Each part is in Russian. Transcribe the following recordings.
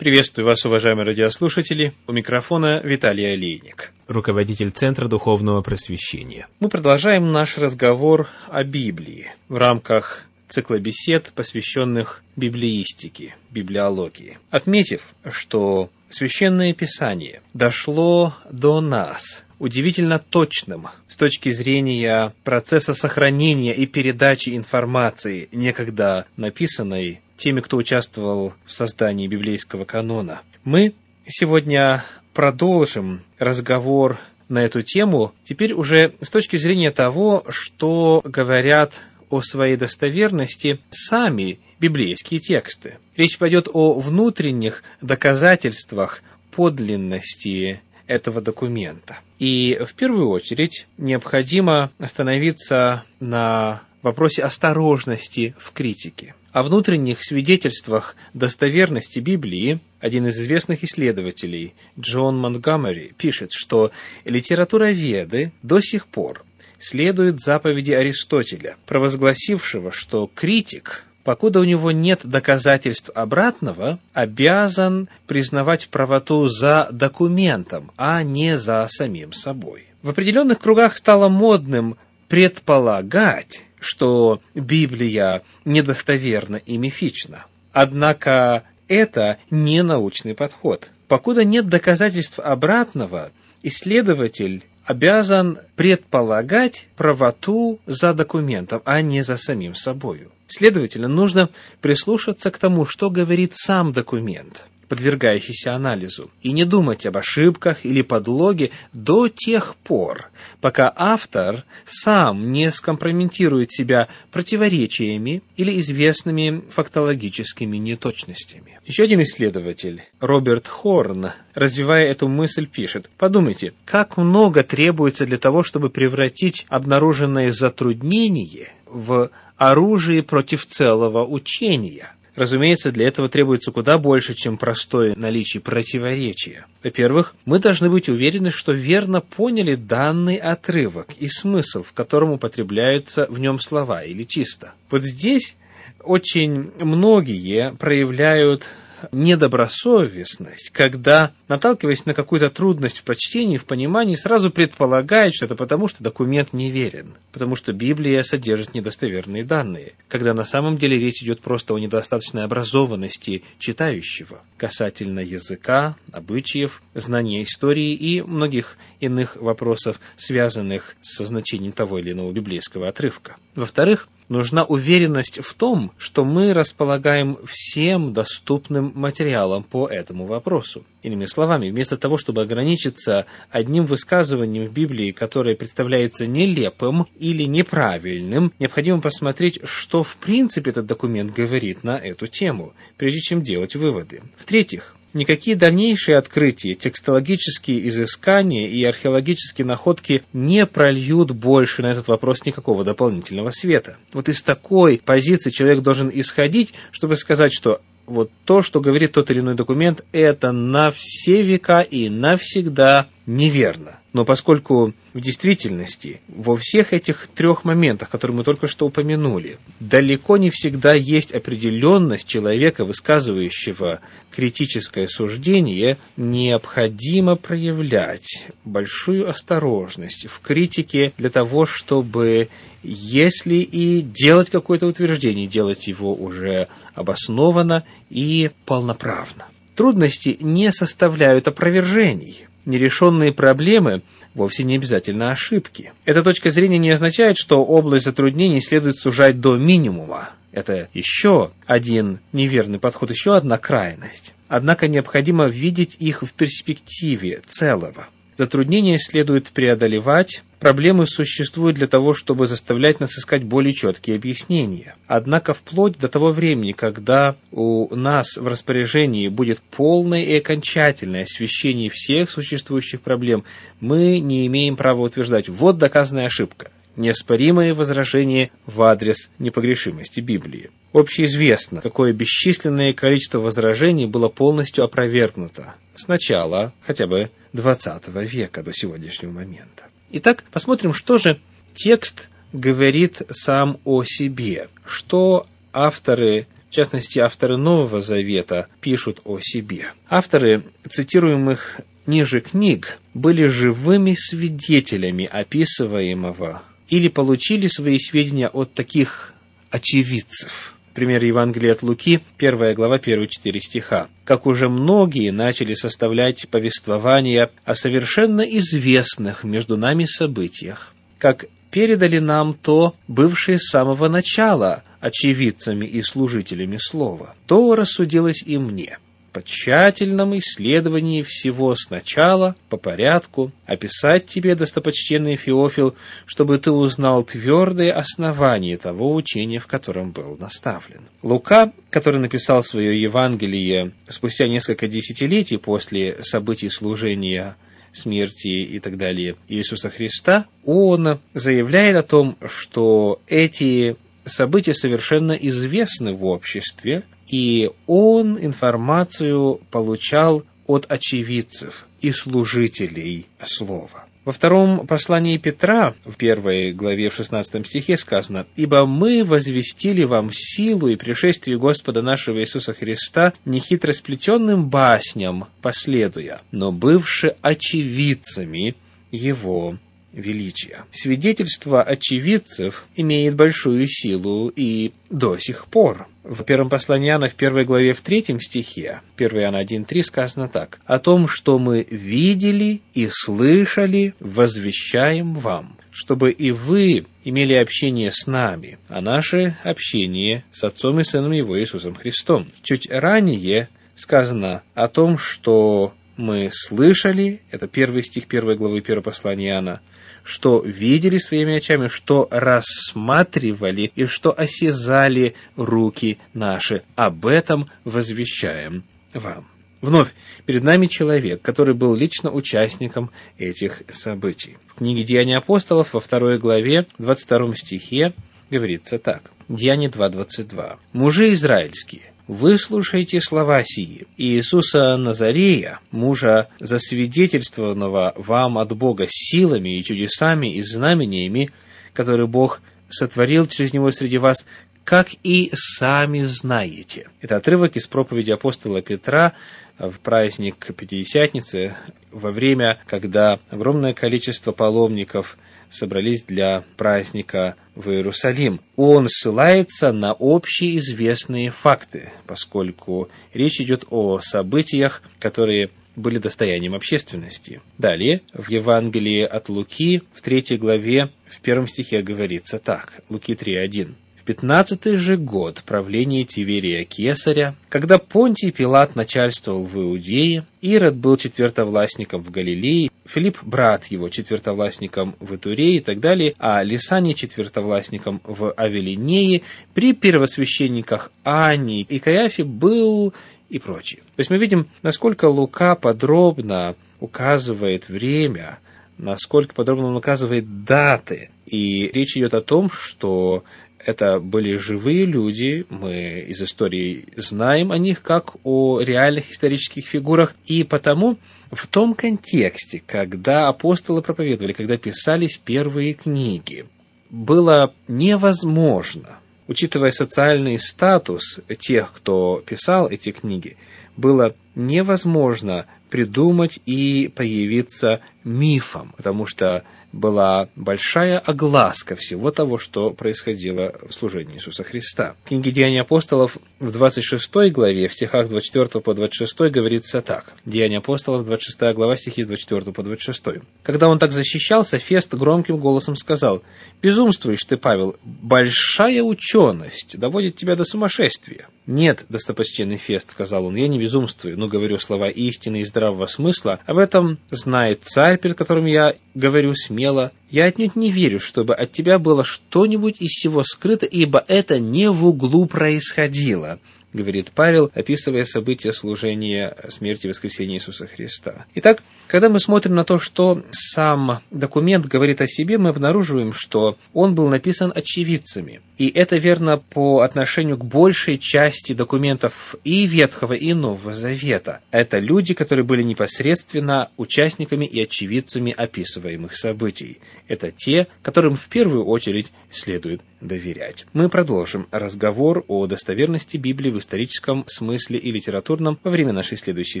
Приветствую вас, уважаемые радиослушатели. У микрофона Виталий Олейник, руководитель Центра Духовного Просвещения. Мы продолжаем наш разговор о Библии в рамках цикла бесед, посвященных библеистике, библиологии. Отметив, что Священное Писание дошло до нас удивительно точным с точки зрения процесса сохранения и передачи информации, некогда написанной теми, кто участвовал в создании библейского канона. Мы сегодня продолжим разговор на эту тему, теперь уже с точки зрения того, что говорят о своей достоверности сами библейские тексты. Речь пойдет о внутренних доказательствах подлинности этого документа. И в первую очередь необходимо остановиться на вопросе осторожности в критике. О внутренних свидетельствах достоверности Библии один из известных исследователей, Джон Монтгомери, пишет, что литературоведы до сих пор следуют заповеди Аристотеля, провозгласившего, что критик, покуда у него нет доказательств обратного, обязан признавать правоту за документом, а не за самим собой. В определенных кругах стало модным предполагать, что Библия недостоверна и мифична. Однако это не научный подход. Покуда нет доказательств обратного, исследователь обязан предполагать правоту за документом, а не за самим собою. Следовательно, нужно прислушаться к тому, что говорит сам документ подвергающийся анализу, и не думать об ошибках или подлоге до тех пор, пока автор сам не скомпрометирует себя противоречиями или известными фактологическими неточностями. Еще один исследователь, Роберт Хорн, развивая эту мысль, пишет, подумайте, как много требуется для того, чтобы превратить обнаруженное затруднение в оружие против целого учения – Разумеется, для этого требуется куда больше, чем простое наличие противоречия. Во-первых, мы должны быть уверены, что верно поняли данный отрывок и смысл, в котором употребляются в нем слова, или чисто. Вот здесь очень многие проявляют недобросовестность, когда, наталкиваясь на какую-то трудность в прочтении, в понимании, сразу предполагает, что это потому, что документ неверен, потому что Библия содержит недостоверные данные, когда на самом деле речь идет просто о недостаточной образованности читающего касательно языка, обычаев, знания истории и многих иных вопросов, связанных со значением того или иного библейского отрывка. Во-вторых, нужна уверенность в том, что мы располагаем всем доступным материалом по этому вопросу. Иными словами, вместо того, чтобы ограничиться одним высказыванием в Библии, которое представляется нелепым или неправильным, необходимо посмотреть, что в принципе этот документ говорит на эту тему, прежде чем делать выводы. В-третьих, Никакие дальнейшие открытия, текстологические изыскания и археологические находки не прольют больше на этот вопрос никакого дополнительного света. Вот из такой позиции человек должен исходить, чтобы сказать, что вот то, что говорит тот или иной документ, это на все века и навсегда неверно. Но поскольку в действительности во всех этих трех моментах, которые мы только что упомянули, далеко не всегда есть определенность человека, высказывающего критическое суждение, необходимо проявлять большую осторожность в критике для того, чтобы если и делать какое-то утверждение, делать его уже обоснованно и полноправно. Трудности не составляют опровержений нерешенные проблемы вовсе не обязательно ошибки. Эта точка зрения не означает, что область затруднений следует сужать до минимума. Это еще один неверный подход, еще одна крайность. Однако необходимо видеть их в перспективе целого. Затруднения следует преодолевать, проблемы существуют для того, чтобы заставлять нас искать более четкие объяснения. Однако вплоть до того времени, когда у нас в распоряжении будет полное и окончательное освещение всех существующих проблем, мы не имеем права утверждать «вот доказанная ошибка» неоспоримое возражение в адрес непогрешимости Библии. Общеизвестно, какое бесчисленное количество возражений было полностью опровергнуто с начала хотя бы XX века до сегодняшнего момента. Итак, посмотрим, что же текст говорит сам о себе, что авторы В частности, авторы Нового Завета пишут о себе. Авторы цитируемых ниже книг были живыми свидетелями описываемого или получили свои сведения от таких очевидцев. Пример Евангелия от Луки, первая глава, первые четыре стиха. «Как уже многие начали составлять повествования о совершенно известных между нами событиях, как передали нам то, бывшие с самого начала очевидцами и служителями слова, то рассудилось и мне» по тщательном исследовании всего сначала, по порядку, описать тебе, достопочтенный Феофил, чтобы ты узнал твердые основания того учения, в котором был наставлен. Лука, который написал свое Евангелие спустя несколько десятилетий после событий служения смерти и так далее Иисуса Христа, он заявляет о том, что эти события совершенно известны в обществе, и он информацию получал от очевидцев и служителей слова. Во втором послании Петра, в первой главе, в 16 стихе сказано, «Ибо мы возвестили вам силу и пришествие Господа нашего Иисуса Христа нехитро сплетенным басням последуя, но бывши очевидцами Его величия. Свидетельство очевидцев имеет большую силу и до сих пор. В первом послании Иоанна, в первой главе, в третьем стихе, 1 Иоанна 1.3 сказано так. «О том, что мы видели и слышали, возвещаем вам, чтобы и вы имели общение с нами, а наше общение с Отцом и Сыном Его Иисусом Христом». Чуть ранее сказано о том, что мы слышали, это первый стих первой главы первого послания Иоанна, что видели своими очами, что рассматривали и что осязали руки наши. Об этом возвещаем вам. Вновь, перед нами человек, который был лично участником этих событий. В книге «Деяния апостолов» во второй главе, 22 стихе, говорится так. Деяние 2.22. «Мужи израильские, выслушайте слова сии. Иисуса Назарея, мужа засвидетельствованного вам от Бога силами и чудесами и знамениями, которые Бог сотворил через него среди вас, как и сами знаете. Это отрывок из проповеди апостола Петра в праздник Пятидесятницы, во время, когда огромное количество паломников – собрались для праздника в Иерусалим. Он ссылается на общеизвестные факты, поскольку речь идет о событиях, которые были достоянием общественности. Далее, в Евангелии от Луки, в третьей главе, в первом стихе говорится так. Луки 3.1 пятнадцатый же год правления Тиверия Кесаря, когда Понтий Пилат начальствовал в Иудее, Ирод был четвертовластником в Галилее, Филипп, брат его, четвертовластником в Итурее и так далее, а Лисане четвертовластником в Авелинее, при первосвященниках Ани и Каяфе был и прочее. То есть мы видим, насколько Лука подробно указывает время, насколько подробно он указывает даты. И речь идет о том, что это были живые люди, мы из истории знаем о них как о реальных исторических фигурах, и потому в том контексте, когда апостолы проповедовали, когда писались первые книги, было невозможно, учитывая социальный статус тех, кто писал эти книги, было невозможно придумать и появиться мифом, потому что была большая огласка всего того, что происходило в служении Иисуса Христа. В книге «Деяния апостолов» в 26 главе, в стихах 24 по 26 говорится так. «Деяния апостолов», 26 глава, стихи с 24 по 26. «Когда он так защищался, Фест громким голосом сказал, «Безумствуешь ты, Павел, большая ученость доводит тебя до сумасшествия». «Нет, достопочтенный Фест», — сказал он, — «я не безумствую, но говорю слова истины и здравого смысла. Об этом знает царь, перед которым я говорю смело. Я отнюдь не верю, чтобы от тебя было что-нибудь из всего скрыто, ибо это не в углу происходило говорит Павел, описывая события служения смерти и воскресения Иисуса Христа. Итак, когда мы смотрим на то, что сам документ говорит о себе, мы обнаруживаем, что он был написан очевидцами. И это верно по отношению к большей части документов и Ветхого, и Нового Завета. Это люди, которые были непосредственно участниками и очевидцами описываемых событий. Это те, которым в первую очередь следует доверять. Мы продолжим разговор о достоверности Библии в историческом смысле и литературном во время нашей следующей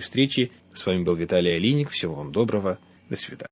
встречи. С вами был Виталий Алиник. Всего вам доброго. До свидания.